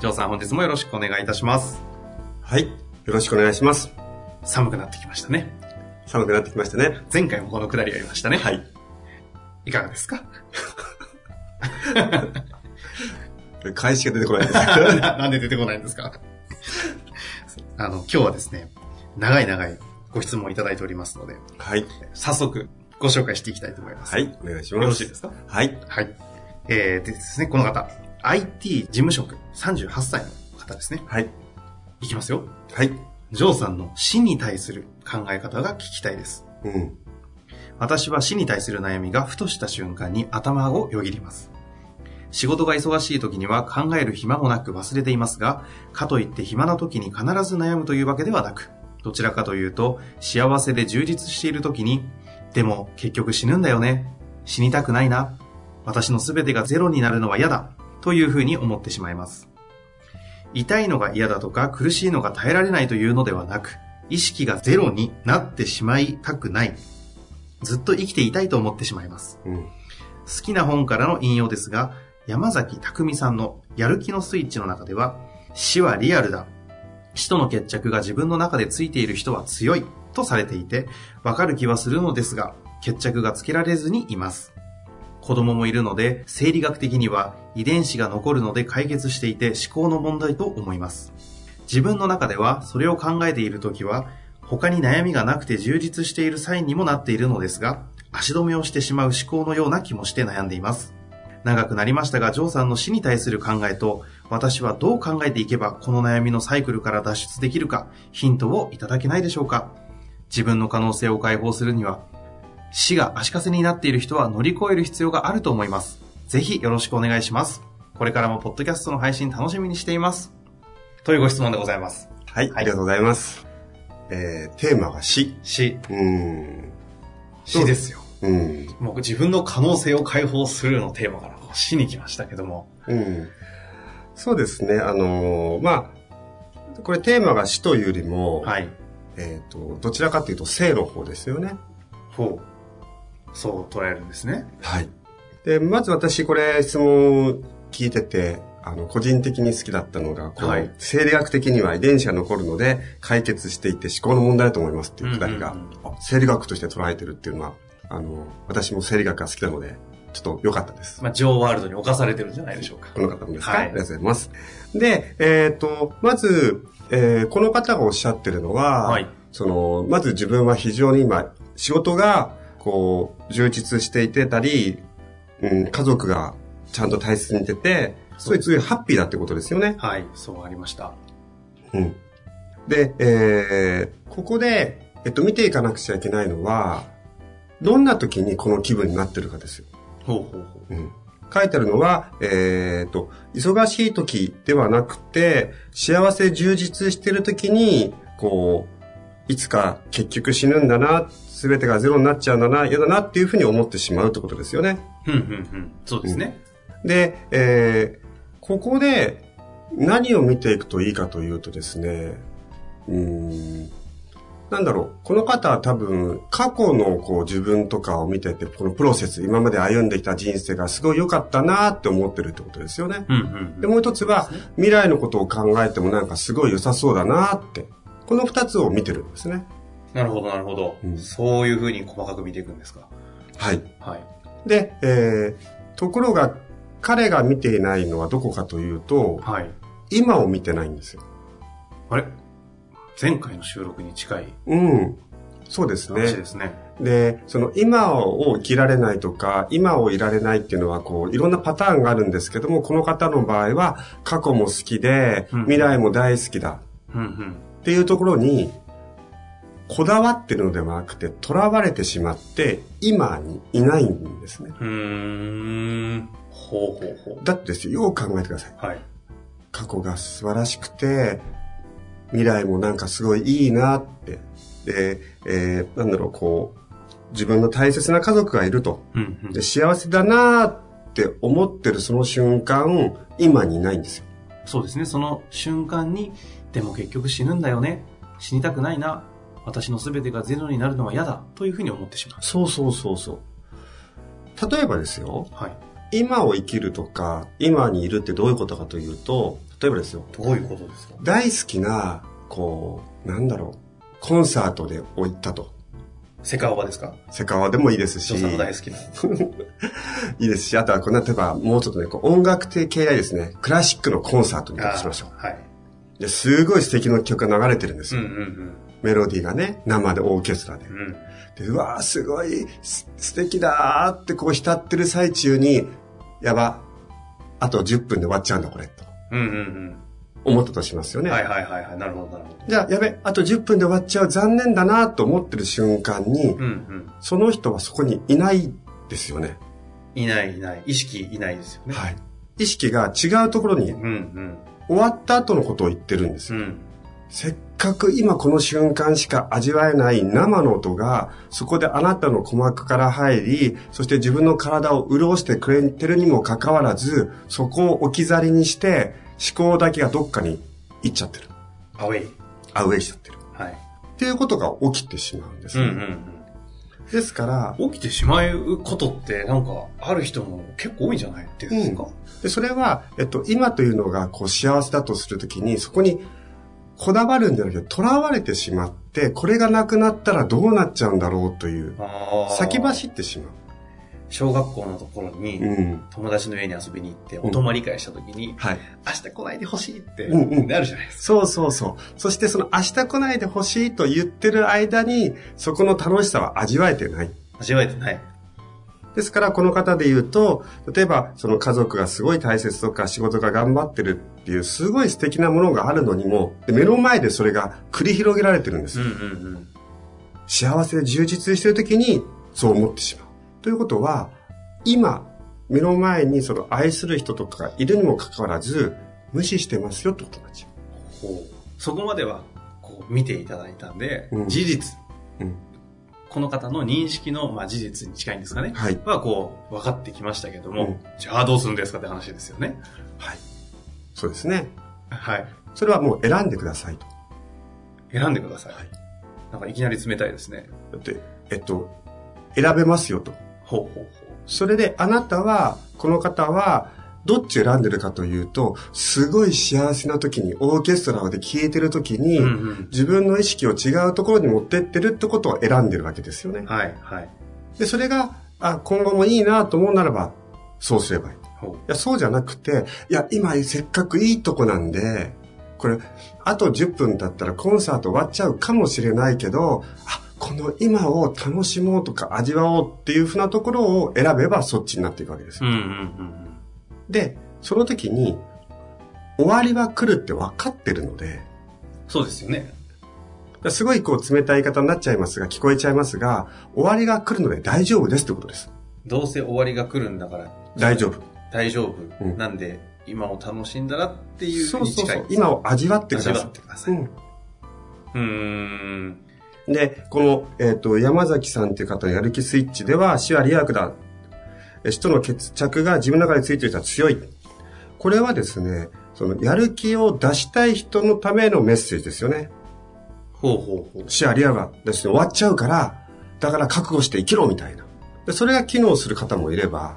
城さん本日もよろしくお願いいたします。はい。よろしくお願いします。寒くなってきましたね。寒くなってきましたね。前回もこのくだりやりましたね。はい。いかがですか？返しが出てこないです。な なんで出てこないんですか？あの、今日はですね、長い長いご質問いただいておりますので、はい。早速ご紹介していきたいと思います。はい。お願いします。よろしいですか？はい。はい。えー、でですね、この方、IT 事務職38歳の方ですね。はい。いきますよ。はい。ジョーさんの死に対する考え方が聞きたいです。うん。私は死に対する悩みがふとした瞬間に頭をよぎります。仕事が忙しい時には考える暇もなく忘れていますが、かといって暇な時に必ず悩むというわけではなく、どちらかというと、幸せで充実している時に、でも結局死ぬんだよね。死にたくないな。私の全てがゼロになるのは嫌だ。というふうに思ってしまいます。痛いのが嫌だとか苦しいのが耐えられないというのではなく、意識がゼロになってしまいたくない。ずっと生きていたいと思ってしまいます。うん。好きな本からの引用ですが、山崎匠さんのやる気のスイッチの中では、死はリアルだ。死との決着が自分の中でついている人は強いとされていて、わかる気はするのですが、決着がつけられずにいます。子供もいるので、生理学的には遺伝子が残るので解決していて思考の問題と思います。自分の中ではそれを考えているときは、他に悩みがなくて充実しているサインにもなっているのですが、足止めをしてしまう思考のような気もして悩んでいます。長くなりましたが、ジョーさんの死に対する考えと、私はどう考えていけばこの悩みのサイクルから脱出できるか、ヒントをいただけないでしょうか自分の可能性を解放するには、死が足かせになっている人は乗り越える必要があると思います。ぜひよろしくお願いします。これからもポッドキャストの配信楽しみにしています。というご質問でございます。はい。はいありがとうございます。えー、テーマが死。死、うーん。死ですよ。うん。もう自分の可能性を解放するのテーマから死に来ましたけども。うん。そうですね。あのーまあ、これテーマが死というよりも、はい。えっ、と、どちらかというと生の方ですよね。ほう。そう捉えるんですね。はい。で、まず私これ質問聞いてて、あの、個人的に好きだったのが、このはい生理学的には遺伝子が残るので、解決していって思考の問題だと思いますっていうくだりが、うんうんうんあ生理学として捉えてるっていうのは、あの、私も生理学が好きなので、ちょっと良かったです。まあ、ジョーワールドに侵されてるんじゃないでしょうか。この方もですか、はいありがとうございます。で、えっ、と、まず、えーこの方がおっしゃってるのは、はいその、まず自分は非常に今、仕事が、こう、充実していてたり、うん、家族がちゃんと大切にしてて、そいつハッピーだってことですよね。はい、そうありました。うん。で、えーここで、えっと、見ていかなくちゃいけないのは、どんな時にこの気分になってるかですよ。ほうほうほう。うん書いてあるのは、えっ、と、忙しい時ではなくて、幸せ充実してる時に、こう、いつか結局死ぬんだな、すべてがゼロになっちゃうな、嫌だなっていうふうに思ってしまうってことですよね。ふんふんふん。そうですね。で、えーここで何を見ていくといいかというとですね、うーん、なんだろう、この方は多分過去のこう自分とかを見てて、このプロセス、今まで歩んできた人生がすごい良かったなって思ってるってことですよね。うんうんで、もう一つは未来のことを考えてもなんかすごい良さそうだなって、この二つを見てるんですね。なるほど、なるほど、うんそういうふうに細かく見ていくんですか？はい。はい。で、えー、ところが彼が見ていないのはどこかというと、はい。今を見てないんですよ。あれ？前回の収録に近いうん。そうですね。話ですね。で、その今を生きられないとか、今をいられないっていうのは、こう、いろんなパターンがあるんですけども、この方の場合は、過去も好きで、うん未来も大好きだ。っていうところに、こだわってるのではなくて、囚われてしまって、今にいないんですね。うーん。ほうほうほだってですよ、よく考えてください。う。はい。過去が素晴らしくて、未来もなんかすごいいいなって。で、えーなんだろう、こう、自分の大切な家族がいると。うんうんで、幸せだなって思ってるその瞬間、今にいないんですよ。そうですね。その瞬間に、でも結局死ぬんだよね。死にたくないな。私の全てがゼロになるのは嫌だ。というふうに思ってしまう。そうそうそうそう。例えばですよ、はい。今を生きるとか、今にいるってどういうことかというと、例えばですよ、どういうことですか？大好きな、こう、なんだろう、コンサートで行ったと。セカオバですか？セカワでもいいですし、大好きな。いいですし、あとはこう、例えばもうちょっとね、こう音楽系系でですね、クラシックのコンサートにしましょう。はい。で、すごい素敵な曲が流れてるんですうんよ。うんメロディーがね、生でオーケストラでう。ん。うん。で、うわーすごい、す素敵だーってこう浸ってる最中に、やば、あと10分で終わっちゃうんだ、これ、とうんうん思ったとしますよね。うん。はいはいはいはい。なるほどなるほど。じゃあ、やべ、あと10分で終わっちゃう、残念だなと思ってる瞬間に、うんうん。その人はそこにいないですよね。いないいない。意識いないですよね。はい。意識が違うところにうんうん。終わった後のことを言ってるんですよ。うん。せっかく今この瞬間しか味わえない生の音が、そこであなたの鼓膜から入り、そして自分の体を潤してくれてるにもかかわらず、そこを置き去りにして、思考だけがどっかに行っちゃってる。アウェイ。アウェイしちゃってる。はい。っていうことが起きてしまうんですね。うんうんですから、うん。起きてしまうことって、なんか、ある人も結構多いんじゃないっていうんですか、でそれは、えっと、今というのがこう幸せだとするときに、そこにこだわるんじゃなくて、囚われてしまって、これがなくなったらどうなっちゃうんだろうという、先走ってしまう。小学校のところに、うん。友達の家に遊びに行って、お泊まり会した時に、はい。明日来ないでほしいって、うんうんなるじゃないですか。そうそうそう。そしてその明日来ないでほしいと言ってる間に、そこの楽しさは味わえてない。味わえてない。ですから、この方で言うと、例えば、その家族がすごい大切とか、仕事が頑張ってるっていう、すごい素敵なものがあるのにも、で目の前でそれが繰り広げられてるんですよ。うんうんうん。幸せで充実してる時に、そう思ってしまう。ということは、今、目の前にその愛する人とかがいるにもかかわらず、無視してますよってことになっちゃほうそこまでは、こう、見ていただいたんで、うん事実、う。うん。この方の認識の、まあ、事実に近いんですかね。はい。は、こう、分かってきましたけども、うんじゃあどうするんですかって話ですよね。はい。そうですね。はい。それはもう選んでくださいと。選んでください。はいなんかいきなり冷たいですね。だって、えっと、選べますよと。ほうほうほそれであなたは、この方は、どっち選んでるかというと、すごい幸せな時に、オーケストラで聴いてる時に、う。うんうん。自分の意識を違うところに持ってってるってことを選んでるわけですよね。はい、はい。で、それが、あ、今後もいいなと思うならば、そうすればいい。い。や、そうじゃなくて、いや、今せっかくいいとこなんで、これ、あと10分経ったらコンサート終わっちゃうかもしれないけど、あ、この今を楽しもうとか味わおうっていうふうなところを選べばそっちになっていくわけですよ。うんうんうんで、その時に、終わりは来るって分かってるので、そうですよね。すごいこう冷たい言い方になっちゃいますが、聞こえちゃいますが、終わりが来るので大丈夫ですってことです。どうせ終わりが来るんだから、大丈夫。大丈夫。うんなんで、今を楽しんだらっていうふそううに近いそうそう。今を味わってく味わださい。ってください。うんうーん。で、この、えっ、と、山崎さんっていう方のやる気スイッチでは、死は利悪だ。え死との決着が自分の中でついてる人は強い。これはですね、その、やる気を出したい人のためのメッセージですよね。ほうほうほう。死は利悪だ。ですね、終わっちゃうから、だから覚悟して生きろみたいな。でそれが機能する方もいれば、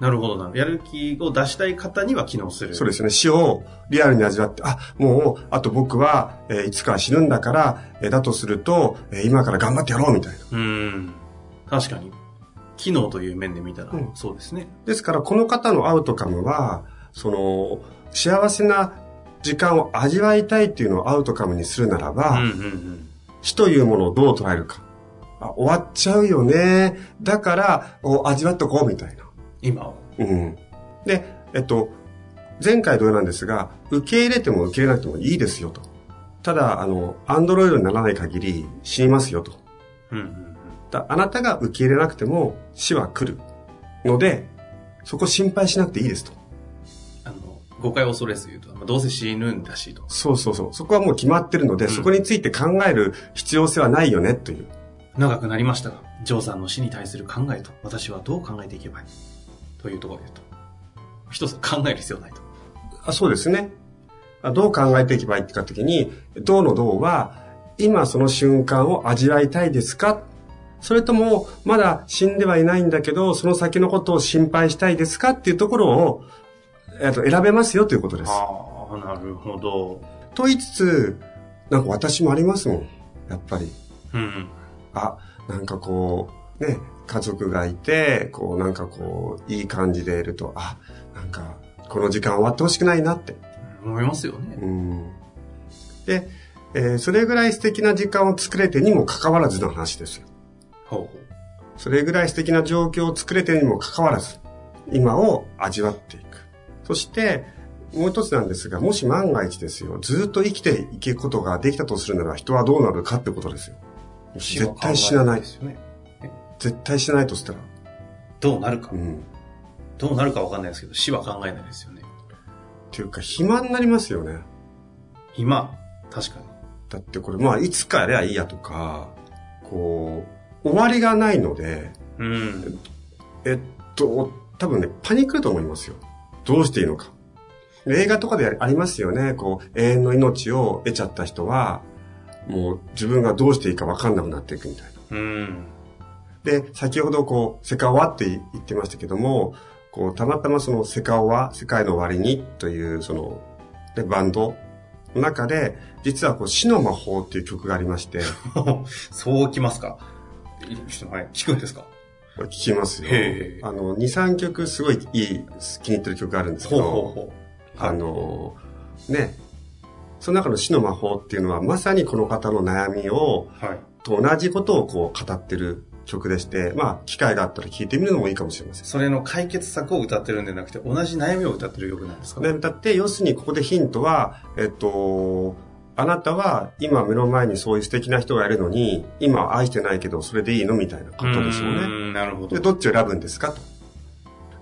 なるほどな。やる気を出したい方には機能する。そうですね。死をリアルに味わって、あ、もう、あと僕は、えーいつかは死ぬんだから、えーだとすると、えー今から頑張ってやろうみたいな。うーん。確かに。機能という面で見たら、うんそうですね。ですから、この方のアウトカムは、その、幸せな時間を味わいたいっていうのをアウトカムにするならば、うんうんうん。死というものをどう捉えるか。あ、終わっちゃうよね。だから、お味わっとこうみたいな。今を。うん。で、えっと、前回同様なんですが、受け入れても受け入れなくてもいいですよと。ただ、あの、アンドロイドにならない限り死にますよと。うんうんうん。だあなたが受け入れなくても死は来る。ので、そこ心配しなくていいですと。あの、誤解を恐れず言うと、まあどうせ死ぬんだしと。そうそうそう。そこはもう決まってるので、うんそこについて考える必要性はないよね、という。長くなりましたが、ジョーさんの死に対する考えと、私はどう考えていけばいい？というところで言うと、一つ考える必要ないと。あそうですね。あどう考えていけばいいかときに、どうのどうは、今その瞬間を味わいたいですか？それとも、まだ死んではいないんだけど、その先のことを心配したいですかっていうところを、えっと、選べますよということです。ああ、なるほど。と言いつつ、なんか私もありますもん。やっぱり。うんうん。あ、なんかこう、ね、家族がいて、こうなんかこう、いい感じでいると、あ、なんか、この時間終わってほしくないなって。思いますよね。うん。で、えーそれぐらい素敵な時間を作れてにもかかわらずの話ですよ。ほうほう。それぐらい素敵な状況を作れてにもかかわらず、今を味わっていく。そして、もう一つなんですが、もし万が一ですよ、ずっと生きていくことができたとするなら人はどうなるかってことですよ。絶対死なないで。すよね。絶対死なないとしたら。どうなるかう。ん。どうなるかわかんないですけど、死は考えないですよね。っていうか、暇になりますよね。今、確かに。だってこれ、まあ、いつかやればいいやとか、こう、終わりがないので、うん。えっと、多分ね、パニックると思いますよ。どうしていいのか。映画とかでありますよね。こう、永遠の命を得ちゃった人は、もう自分がどうしていいか分かんなくなっていくみたいな。うん。で、先ほどこう、セカオワって言ってましたけども、こう、たまたまそのセカオワ、世界の終わりにという、その、でバンドの中で、実はこう、死の魔法っていう曲がありまして、そうきますか？いはい、聞くんですか？聞きますよあの、2、3曲すごいいい、気に入ってる曲があるんですけど、ほうほうほあの、ね、その中の死の魔法っていうのは、まさにこの方の悩みを、う。はい。と同じことをこう語ってる曲でして、まあ、機会があったら聞いてみるのもいいかもしれません。それの解決策を歌ってるんじゃなくて、同じ悩みを歌ってる曲なんですか？で、だって、要するにここでヒントは、えっと、あなたは今目の前にそういう素敵な人がいるのに、今は愛してないけどそれでいいのみたいなことですよね。うんなるほどで、。どっちを選ぶんですかと。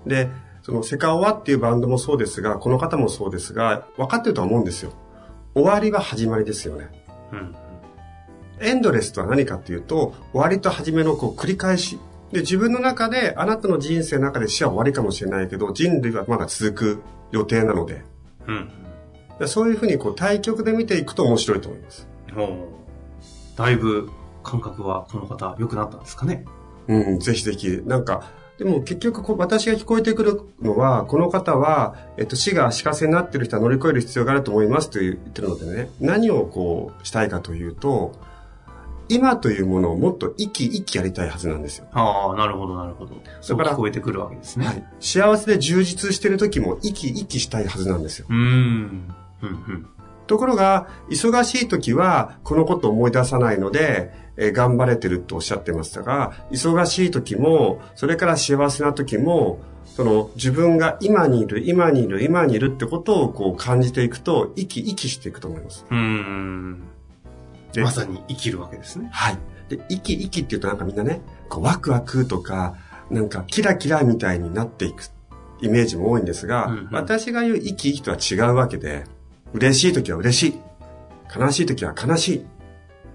で、そのセカオワっていうバンドもそうですが、この方もそうですが、分かってるとは思うんですよ。終わりは始まりですよね。うん。エンドレスとは何かっていうと、終わりと始めのこう繰り返し。で、自分の中で、あなたの人生の中で死は終わりかもしれないけど、人類はまだ続く予定なので、うん。でそういうふうにこう対極で見ていくと面白いと思います。だいぶ感覚はこの方良くなったんですかねうん、ぜひぜひ。なんか、でも結局こう私が聞こえてくるのは、この方は、えっと、死が足かせになっている人は乗り越える必要があると思いますと言ってるのでね、何をこうしたいかというと、今というものをもっと生き生きやりたいはずなんですよ。ああ、なるほど、なるほど。そうから聞こえてくるわけですね。はい。幸せで充実している時も生き生きしたいはずなんですよ。うーん。うん、うん。ところが、忙しい時は、このことを思い出さないので、えー頑張れてるとおっしゃってましたが、忙しい時も、それから幸せな時も、その自分が今にいる、今にいる、今にいるってことをこう感じていくと、生き生きしていくと思います。うーん。でまさに生きるわけですね。はい。で、生き生きって言うとなんかみんなね、こうワクワクとか、なんかキラキラみたいになっていくイメージも多いんですが、うんうん私が言う生き生きとは違うわけで、嬉しい時は嬉しい。悲しい時は悲しい。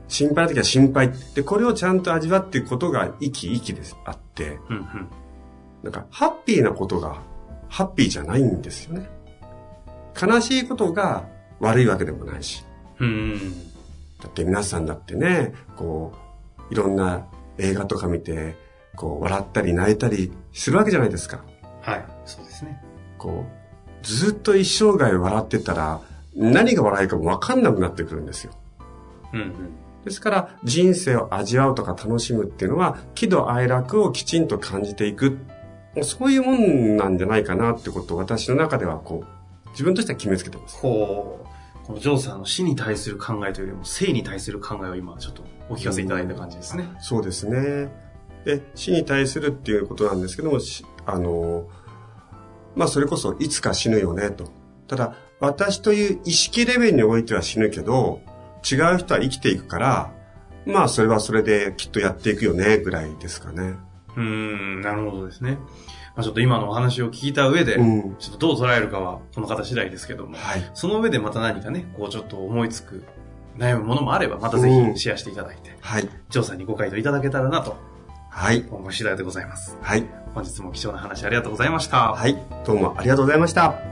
心配な時は心配。で、これをちゃんと味わっていくことが生き生きです。あって、うん、うん。なんか、ハッピーなことが、ハッピーじゃないんですよね。悲しいことが悪いわけでもないし。うーん。だって皆さんだってね、こう、いろんな映画とか見て、こう、笑ったり泣いたりするわけじゃないですか。はい。そうですね。こう、ずっと一生涯笑ってたら、何が笑いかもわかんなくなってくるんですよ。うん、うん。ですから、人生を味わうとか楽しむっていうのは、喜怒哀楽をきちんと感じていく。そういうもんなんじゃないかなってことを私の中ではこう、自分としては決めつけてます。こう、このジョーさんの死に対する考えというよりも生に対する考えを今ちょっとお聞かせいただいた感じですね。そうですね。で、死に対するっていうことなんですけども、あの、まあそれこそいつか死ぬよねと。ただ、私という意識レベルにおいては死ぬけど、違う人は生きていくから、まあそれはそれできっとやっていくよね、ぐらいですかね。うん、なるほどですね。まあ、ちょっと今のお話を聞いた上で、うん、ちょっとどう捉えるかはこの方次第ですけども、はい、その上でまた何かね、こうちょっと思いつく、悩むものもあれば、またぜひシェアしていただいて、うん、はい。ジョーさんにご回答いただけたらなと、はい。思い次第でございます。はい。本日も貴重な話ありがとうございました。はい。どうもありがとうございました。